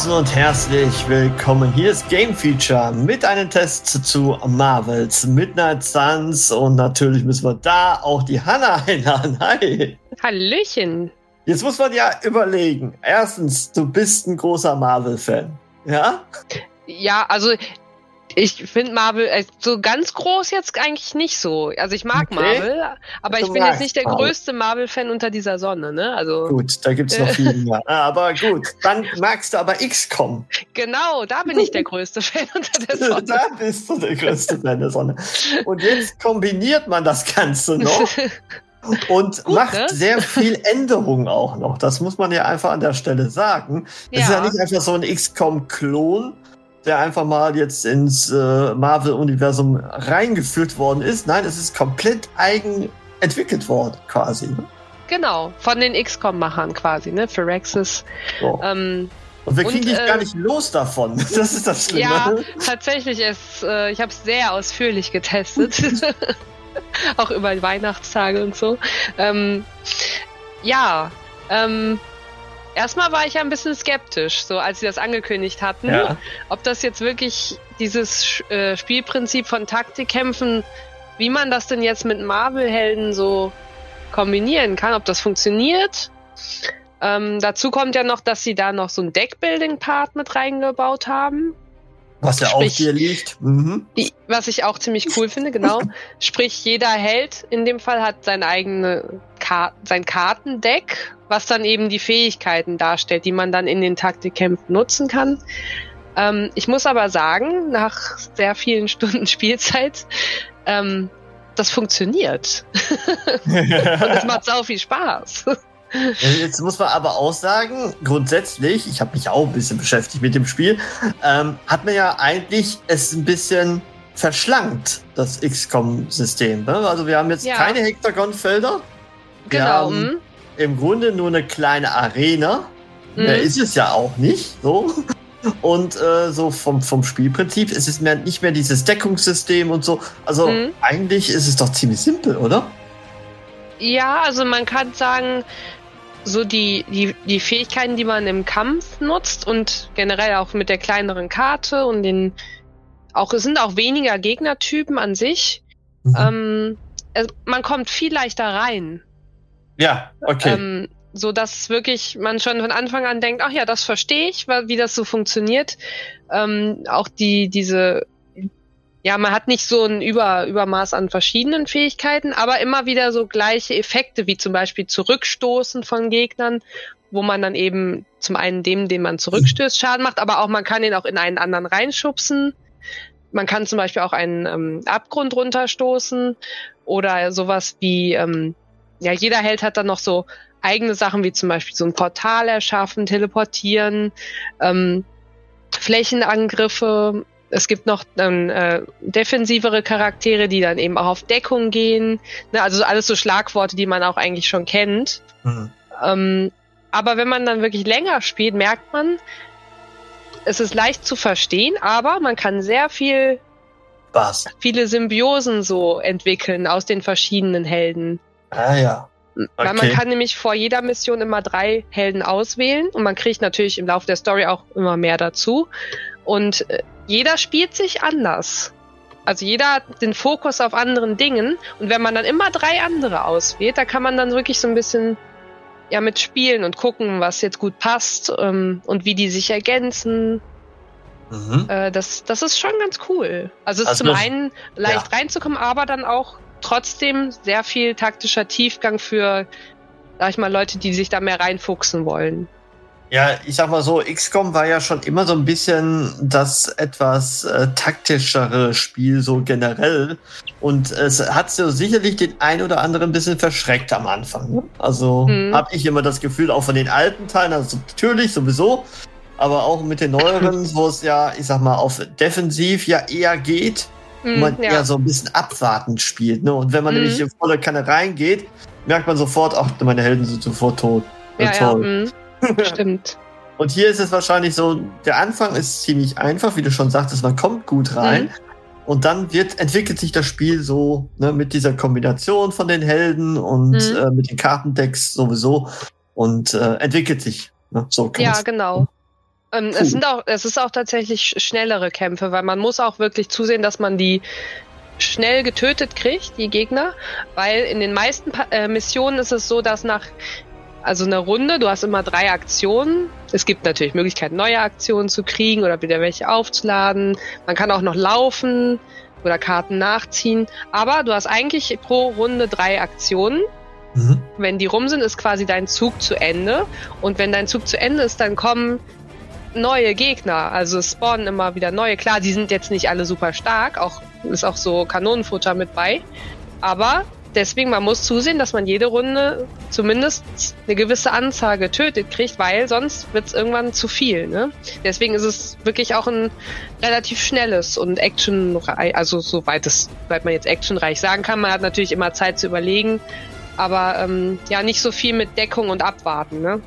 Draußen und herzlich willkommen. Hier ist Game Feature mit einem Test zu Marvels Midnight Suns und natürlich müssen wir da auch die Hanna einladen. Hi. Hallöchen. Jetzt muss man ja überlegen. Erstens, du bist ein großer Marvel-Fan. Ja? Ja, also ich finde Marvel äh, so ganz groß jetzt eigentlich nicht so. Also ich mag Okay. Marvel, aber ich bin jetzt nicht der Marvel. größte Marvel-Fan unter dieser Sonne, ne? Also Gut, da gibt's noch viel mehr. Ah, Aber gut, dann magst du aber XCOM. genau, da bin ich der größte Fan unter der Sonne. Da bist du der größte Fan der Sonne. Und jetzt kombiniert man das Ganze noch und Gut, macht ne? sehr viel Änderungen auch noch. Das muss man ja einfach an der Stelle sagen. Es ist ja Ja. nicht einfach so ein XCOM-Klon, der einfach mal jetzt ins äh, Marvel-Universum reingeführt worden ist. Nein, es ist komplett eigen entwickelt worden, quasi. genau, von den XCOM-Machern quasi, ne? Phyrexis. So. Ähm, Und wir und, kriegen dich äh, gar nicht los davon. Das ist das Schlimme. ja, tatsächlich, es, äh, ich habe es sehr ausführlich getestet. Auch über Weihnachtstage und so. Ähm, ja, ähm, erstmal war ich ja ein bisschen skeptisch, so als sie das angekündigt hatten, Ja. ob das jetzt wirklich dieses äh, Spielprinzip von Taktikkämpfen, wie man das denn jetzt mit Marvel-Helden so kombinieren kann, ob das funktioniert. Ähm, dazu kommt ja noch, dass sie da noch so einen Deckbuilding-Part mit reingebaut haben. Was ja Sprich- dir liegt. Mhm. Die, was ich auch ziemlich cool finde, genau. Sprich, jeder Held in dem Fall hat sein eigene Sein Kartendeck, was dann eben die Fähigkeiten darstellt, die man dann in den Taktikkämpfen nutzen kann. Ähm, ich muss aber sagen, nach sehr vielen Stunden Spielzeit, ähm, das funktioniert. Und es macht sau viel Spaß. Jetzt muss man aber auch sagen, grundsätzlich, ich habe mich auch ein bisschen beschäftigt mit dem Spiel, ähm, hat man ja eigentlich es ein bisschen verschlankt, das XCOM-System. Ne? Also wir haben jetzt Ja. keine Hexagonfelder. Genau. mm. im Grunde nur eine kleine Arena. Mhm. Mehr ist es ja auch nicht. So. Und äh, so vom, vom Spielprinzip ist es mehr, nicht mehr dieses Deckungssystem und so. Also Mhm. eigentlich ist es doch ziemlich simpel, oder? Ja, also man kann sagen, so die, die, die Fähigkeiten, die man im Kampf nutzt und generell auch mit der kleineren Karte und den auch es sind auch weniger Gegnertypen an sich. Mhm. Ähm, man kommt viel leichter rein, ja, okay. ähm, so dass wirklich man schon von Anfang an denkt, ach ja, das verstehe ich, wie das so funktioniert. Ähm, auch die diese ja, man hat nicht so ein Über Übermaß an verschiedenen Fähigkeiten, aber immer wieder so gleiche Effekte, wie zum Beispiel Zurückstoßen von Gegnern, wo man dann eben zum einen dem, den man zurückstößt, Schaden macht, aber auch man kann ihn auch in einen anderen reinschubsen. Man kann zum Beispiel auch einen ähm, Abgrund runterstoßen oder sowas wie, ähm, ja, jeder Held hat dann noch so eigene Sachen wie zum Beispiel so ein Portal erschaffen, teleportieren, ähm, Flächenangriffe. Es gibt noch dann äh, defensivere Charaktere, die dann eben auch auf Deckung gehen. Ne, also alles so Schlagworte, die man auch eigentlich schon kennt. Mhm. Ähm, aber wenn man dann wirklich länger spielt, merkt man, es ist leicht zu verstehen, aber man kann sehr viel, Was? viele Symbiosen so entwickeln aus den verschiedenen Helden. Ah ja. Weil man kann nämlich vor jeder Mission immer drei Helden auswählen und man kriegt natürlich im Laufe der Story auch immer mehr dazu. Und äh, jeder spielt sich anders. Also jeder hat den Fokus auf anderen Dingen und wenn man dann immer drei andere auswählt, da kann man dann wirklich so ein bisschen ja mit spielen und gucken, was jetzt gut passt ähm, und wie die sich ergänzen. Mhm. Äh, das, das ist schon ganz cool. Also es ist Also zum einen leicht reinzukommen, aber dann auch trotzdem sehr viel taktischer Tiefgang für, sag ich mal, Leute, die sich da mehr reinfuchsen wollen. Ja, ich sag mal so, XCOM war ja schon immer so ein bisschen das etwas äh, taktischere Spiel, so generell. Und es hat so sicherlich den ein oder anderen ein bisschen verschreckt am Anfang. Ne? Also mhm. habe ich immer das Gefühl, auch von den alten Teilen, also natürlich sowieso, aber auch mit den neueren, wo es ja, ich sag mal, auf defensiv ja eher geht, mhm, wo man ja. eher so ein bisschen abwartend spielt. Ne? Und wenn man mhm. nämlich in volle Kanne reingeht, merkt man sofort, ach, meine Helden sind sofort tot. Ja, toll. Ja, mhm. Stimmt. Und hier ist es wahrscheinlich so, der Anfang ist ziemlich einfach, wie du schon sagtest, man kommt gut rein. Mhm. Und dann wird, entwickelt sich das Spiel so ne, mit dieser Kombination von den Helden und mhm. äh, mit den Kartendecks sowieso und äh, entwickelt sich. Ne, so ja, genau. Ähm, es sind auch, es ist auch tatsächlich schnellere Kämpfe, weil man muss auch wirklich zusehen, dass man die schnell getötet kriegt, die Gegner, weil in den meisten pa äh, Missionen ist es so, dass nach also eine Runde, du hast immer drei Aktionen. Es gibt natürlich Möglichkeiten, neue Aktionen zu kriegen oder wieder welche aufzuladen. Man kann auch noch laufen oder Karten nachziehen. Aber du hast eigentlich pro Runde drei Aktionen. Mhm. Wenn die rum sind, ist quasi dein Zug zu Ende. Und wenn dein Zug zu Ende ist, dann kommen neue Gegner. Also spawnen immer wieder neue. Klar, die sind jetzt nicht alle super stark. Auch ist auch so Kanonenfutter mit bei. Aber deswegen, man muss zusehen, dass man jede Runde zumindest eine gewisse Anzahl getötet kriegt, weil sonst wird es irgendwann zu viel. Ne? Deswegen ist es wirklich auch ein relativ schnelles und actionreich, also soweit es, soweit man jetzt actionreich sagen kann. Man hat natürlich immer Zeit zu überlegen, aber ähm, ja, nicht so viel mit Deckung und Abwarten. Ne?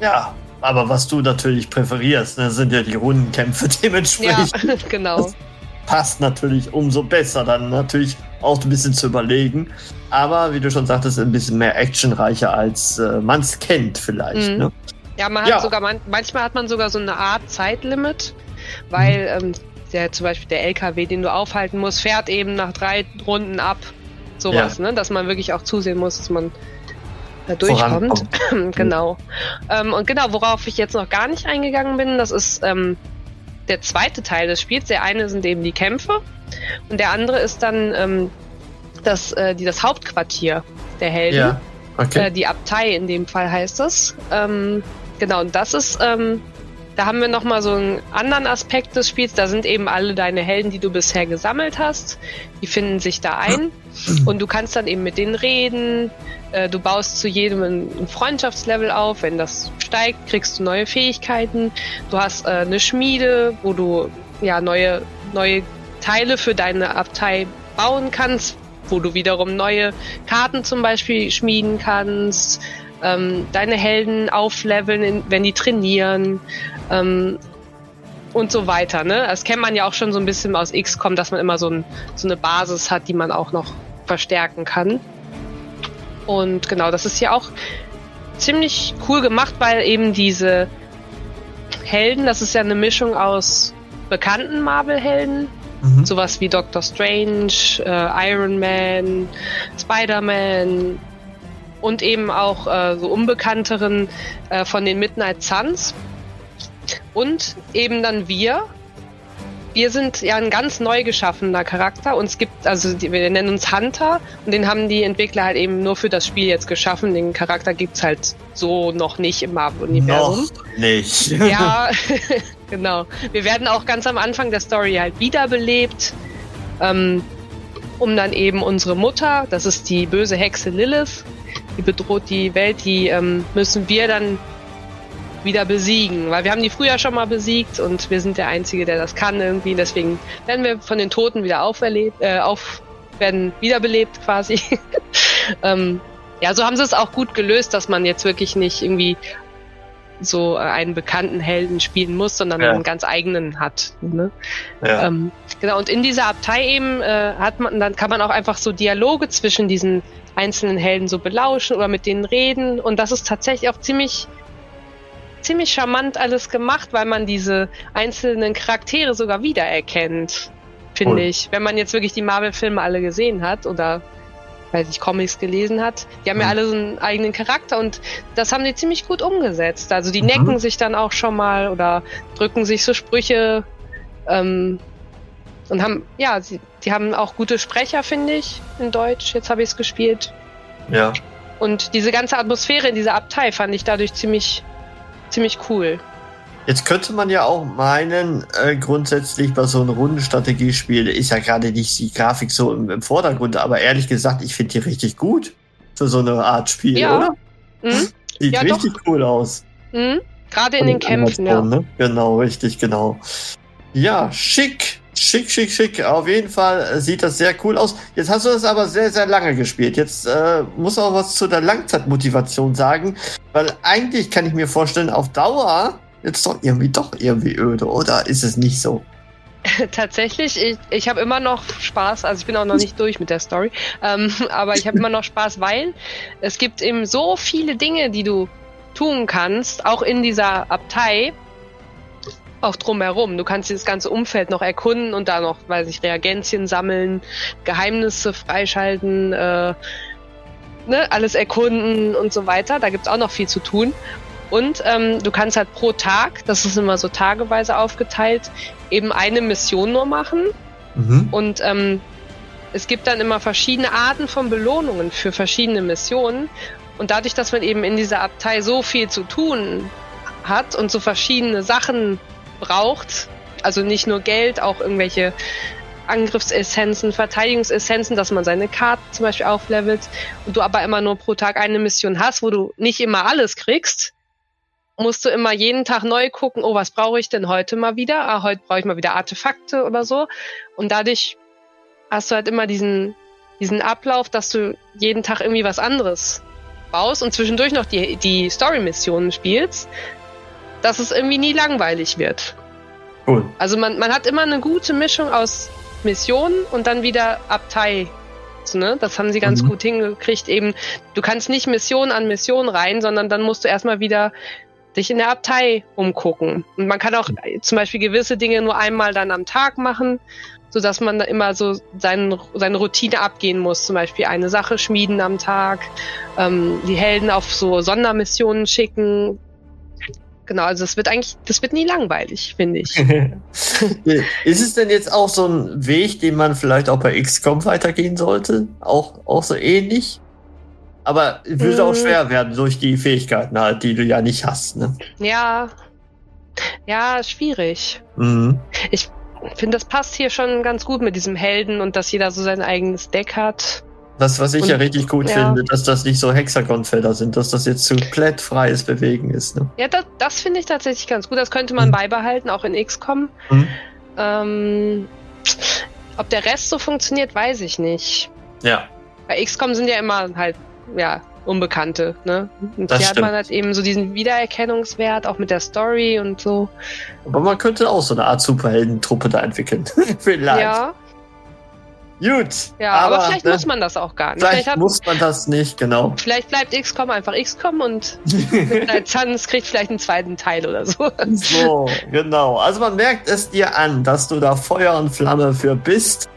Ja, aber was du natürlich präferierst, ne, sind ja die Rundenkämpfe dementsprechend. Ja, genau. Das passt natürlich umso besser dann natürlich auch ein bisschen zu überlegen. Aber wie du schon sagtest, ein bisschen mehr actionreicher, als äh, man es kennt vielleicht. Mhm. Ne? Ja, man hat ja. sogar, man, manchmal hat man sogar so eine Art Zeitlimit, weil mhm. ähm, der, zum Beispiel der LKW, den du aufhalten musst, fährt eben nach drei Runden ab. Sowas, ja. ne? Dass man wirklich auch zusehen muss, dass man da durchkommt. genau. Ähm, und genau, worauf ich jetzt noch gar nicht eingegangen bin, das ist ähm, der zweite Teil des Spiels. Der eine sind eben die Kämpfe und der andere ist dann ähm, das, äh, die, das Hauptquartier der Helden. Ja. Okay. Äh, die Abtei in dem Fall heißt es. Ähm, genau, und das ist, ähm, da haben wir nochmal so einen anderen Aspekt des Spiels. Da sind eben alle deine Helden, die du bisher gesammelt hast. Die finden sich da ein. Und du kannst dann eben mit denen reden. Äh, du baust zu jedem ein Freundschaftslevel auf. Wenn das steigt, kriegst du neue Fähigkeiten. Du hast äh, eine Schmiede, wo du ja neue, neue Teile für deine Abtei bauen kannst, wo du wiederum neue Karten zum Beispiel schmieden kannst, ähm, deine Helden aufleveln, wenn die trainieren ähm, und so weiter. Ne? Das kennt man ja auch schon so ein bisschen aus XCOM, dass man immer so, ein, so eine Basis hat, die man auch noch verstärken kann. Und genau, das ist ja auch ziemlich cool gemacht, weil eben diese Helden, das ist ja eine Mischung aus bekannten Marvel-Helden Mhm. Sowas wie Doctor Strange, äh, Iron Man, Spider-Man und eben auch äh, so unbekannteren äh, von den Midnight Suns. Und eben dann wir. Wir sind ja ein ganz neu geschaffener Charakter und es gibt, also wir nennen uns Hunter und den haben die Entwickler halt eben nur für das Spiel jetzt geschaffen. Den Charakter gibt es halt so noch nicht im Marvel-Universum. Noch nicht. Ja, Genau. Wir werden auch ganz am Anfang der Story halt wiederbelebt, ähm, um dann eben unsere Mutter, das ist die böse Hexe Lilith, die bedroht die Welt, die ähm, müssen wir dann wieder besiegen, weil wir haben die früher schon mal besiegt und wir sind der Einzige, der das kann irgendwie. Deswegen werden wir von den Toten wieder auferlebt, äh, auf, werden wiederbelebt quasi. ähm, ja, so haben sie es auch gut gelöst, dass man jetzt wirklich nicht irgendwie so einen bekannten Helden spielen muss, sondern ja. einen ganz eigenen hat. Ne? Ja. Ähm, genau, und in dieser Abtei eben äh, hat man, dann kann man auch einfach so Dialoge zwischen diesen einzelnen Helden so belauschen oder mit denen reden. Und das ist tatsächlich auch ziemlich, ziemlich charmant alles gemacht, weil man diese einzelnen Charaktere sogar wiedererkennt, finde cool. ich. Wenn man jetzt wirklich die Marvel-Filme alle gesehen hat oder weiß ich, Comics gelesen hat. Die haben mhm. ja alle so einen eigenen Charakter und das haben die ziemlich gut umgesetzt. Also die mhm. necken sich dann auch schon mal oder drücken sich so Sprüche. Ähm, und haben, ja, sie, die haben auch gute Sprecher, finde ich, in Deutsch. Jetzt habe ich es gespielt. Ja. Und diese ganze Atmosphäre in dieser Abtei fand ich dadurch ziemlich, ziemlich cool. Jetzt könnte man ja auch meinen, äh, grundsätzlich bei so einem Rundenstrategiespiel ist ja gerade nicht die Grafik so im, im Vordergrund, aber ehrlich gesagt, ich finde die richtig gut für so eine Art Spiel, Ja. oder? Mhm. Sieht Ja, richtig cool aus. Mhm. Gerade in Von den Kämpfen, ja. Ne? Genau, richtig, genau. Ja, schick. Schick, schick, schick. Auf jeden Fall äh, sieht das sehr cool aus. Jetzt hast du das aber sehr, sehr lange gespielt. Jetzt äh, muss auch was zu der Langzeitmotivation sagen, weil eigentlich kann ich mir vorstellen, auf Dauer jetzt doch irgendwie doch irgendwie öde, oder ist es nicht so? Tatsächlich, ich, ich habe immer noch Spaß, also ich bin auch noch nicht durch mit der Story, ähm, aber ich habe immer noch Spaß, weil es gibt eben so viele Dinge, die du tun kannst, auch in dieser Abtei, auch drumherum. Du kannst dieses ganze Umfeld noch erkunden und da noch, weiß ich, Reagenzien sammeln, Geheimnisse freischalten, äh, ne, alles erkunden und so weiter. Da gibt's auch noch viel zu tun. Und ähm, du kannst halt pro Tag, das ist immer so tageweise aufgeteilt, eben eine Mission nur machen. Mhm. Und ähm, es gibt dann immer verschiedene Arten von Belohnungen für verschiedene Missionen. Und dadurch, dass man eben in dieser Abtei so viel zu tun hat und so verschiedene Sachen braucht, also nicht nur Geld, auch irgendwelche Angriffsessenzen, Verteidigungsessenzen, dass man seine Karten zum Beispiel auflevelt und du aber immer nur pro Tag eine Mission hast, wo du nicht immer alles kriegst, musst du immer jeden Tag neu gucken, oh, was brauche ich denn heute mal wieder? Ah, heute brauche ich mal wieder Artefakte oder so. Und dadurch hast du halt immer diesen, diesen Ablauf, dass du jeden Tag irgendwie was anderes baust und zwischendurch noch die, die Story-Missionen spielst, dass es irgendwie nie langweilig wird. Cool. Also man, man hat immer eine gute Mischung aus Missionen und dann wieder Abtei. Ne? Das haben sie ganz Mhm. gut hingekriegt. Eben, du kannst nicht Mission an Mission rein, sondern dann musst du erstmal wieder dich in der Abtei umgucken. Und man kann auch zum Beispiel gewisse Dinge nur einmal dann am Tag machen, sodass man da immer so seinen, seine Routine abgehen muss. Zum Beispiel eine Sache schmieden am Tag, ähm, die Helden auf so Sondermissionen schicken. Genau, also es wird eigentlich, das wird nie langweilig, finde ich. ist es denn jetzt auch so ein Weg, den man vielleicht auch bei XCOM weitergehen sollte? Auch, auch so ähnlich? Aber würde auch Mm. schwer werden durch die Fähigkeiten halt, die du ja nicht hast, ne? Ja, ja, schwierig. Mhm. Ich finde, das passt hier schon ganz gut mit diesem Helden und dass jeder so sein eigenes Deck hat. Das, was ich Und- ja richtig gut ja. finde, dass das nicht so Hexagonfelder sind, dass das jetzt komplett freies Bewegen ist, ne? Ja, das, das finde ich tatsächlich ganz gut. Das könnte man Mhm. beibehalten, auch in XCOM. Mhm. Ähm, ob der Rest so funktioniert, weiß ich nicht. Ja. Bei XCOM sind ja immer halt, ja, Unbekannte, ne? Und Das hier hat man stimmt. halt eben so diesen Wiedererkennungswert, auch mit der Story und so. Aber man könnte auch so eine Art Superheldentruppe da entwickeln. vielleicht. Ja, Gut. ja, aber, vielleicht ne, muss man das auch gar nicht. Vielleicht Vielleicht, hat, muss man das nicht, genau. vielleicht bleibt XCOM einfach XCOM und Zanz kriegt vielleicht einen zweiten Teil oder so. So, genau. Also man merkt es dir an, dass du da Feuer und Flamme für bist.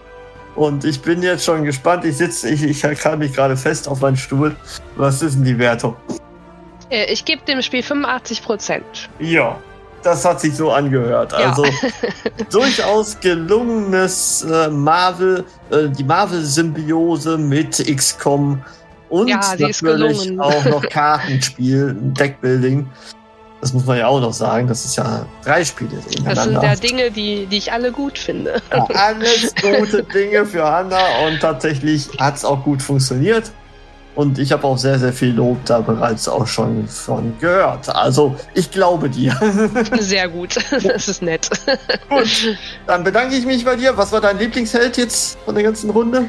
Und ich bin jetzt schon gespannt. Ich sitze, ich, ich kann mich gerade fest auf meinen Stuhl. Was ist denn die Wertung? Äh, Ich gebe dem Spiel 85 Prozent. Ja, das hat sich so angehört. Ja. Also durchaus gelungenes äh, Marvel, äh, die Marvel-Symbiose mit XCOM und Ja, natürlich auch noch Kartenspiel, Deckbuilding. Das muss man ja auch noch sagen. Das ist ja drei Spiele Das sind ja Dinge, die, die ich alle gut finde. Ja, alles gute Dinge für Hanna und tatsächlich hat es auch gut funktioniert. Und ich habe auch sehr, sehr viel Lob da bereits auch schon von gehört. Also ich glaube dir. Sehr gut. Das ist nett. Gut, dann bedanke ich mich bei dir. Was war dein Lieblingsheld jetzt von der ganzen Runde?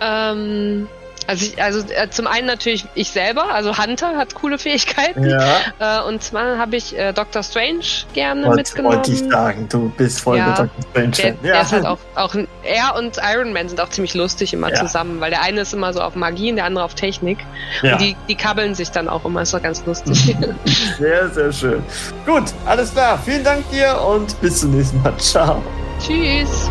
Ähm, also, ich, also äh, zum einen natürlich ich selber, also Hunter hat coole Fähigkeiten. Ja, Äh, und zwar habe ich äh, Doctor Strange gerne wollte mitgenommen. wollte ich sagen. Du bist voll Ja, mit Dr. Strange. Der, der ist halt auch, auch er und Iron Man sind auch ziemlich lustig immer Ja. zusammen, weil der eine ist immer so auf Magie und der andere auf Technik. ja. Und die, die kabbeln sich dann auch immer, ist doch ganz lustig. Sehr, sehr schön. Gut, alles klar. Vielen Dank dir und bis zum nächsten Mal. Ciao. Tschüss.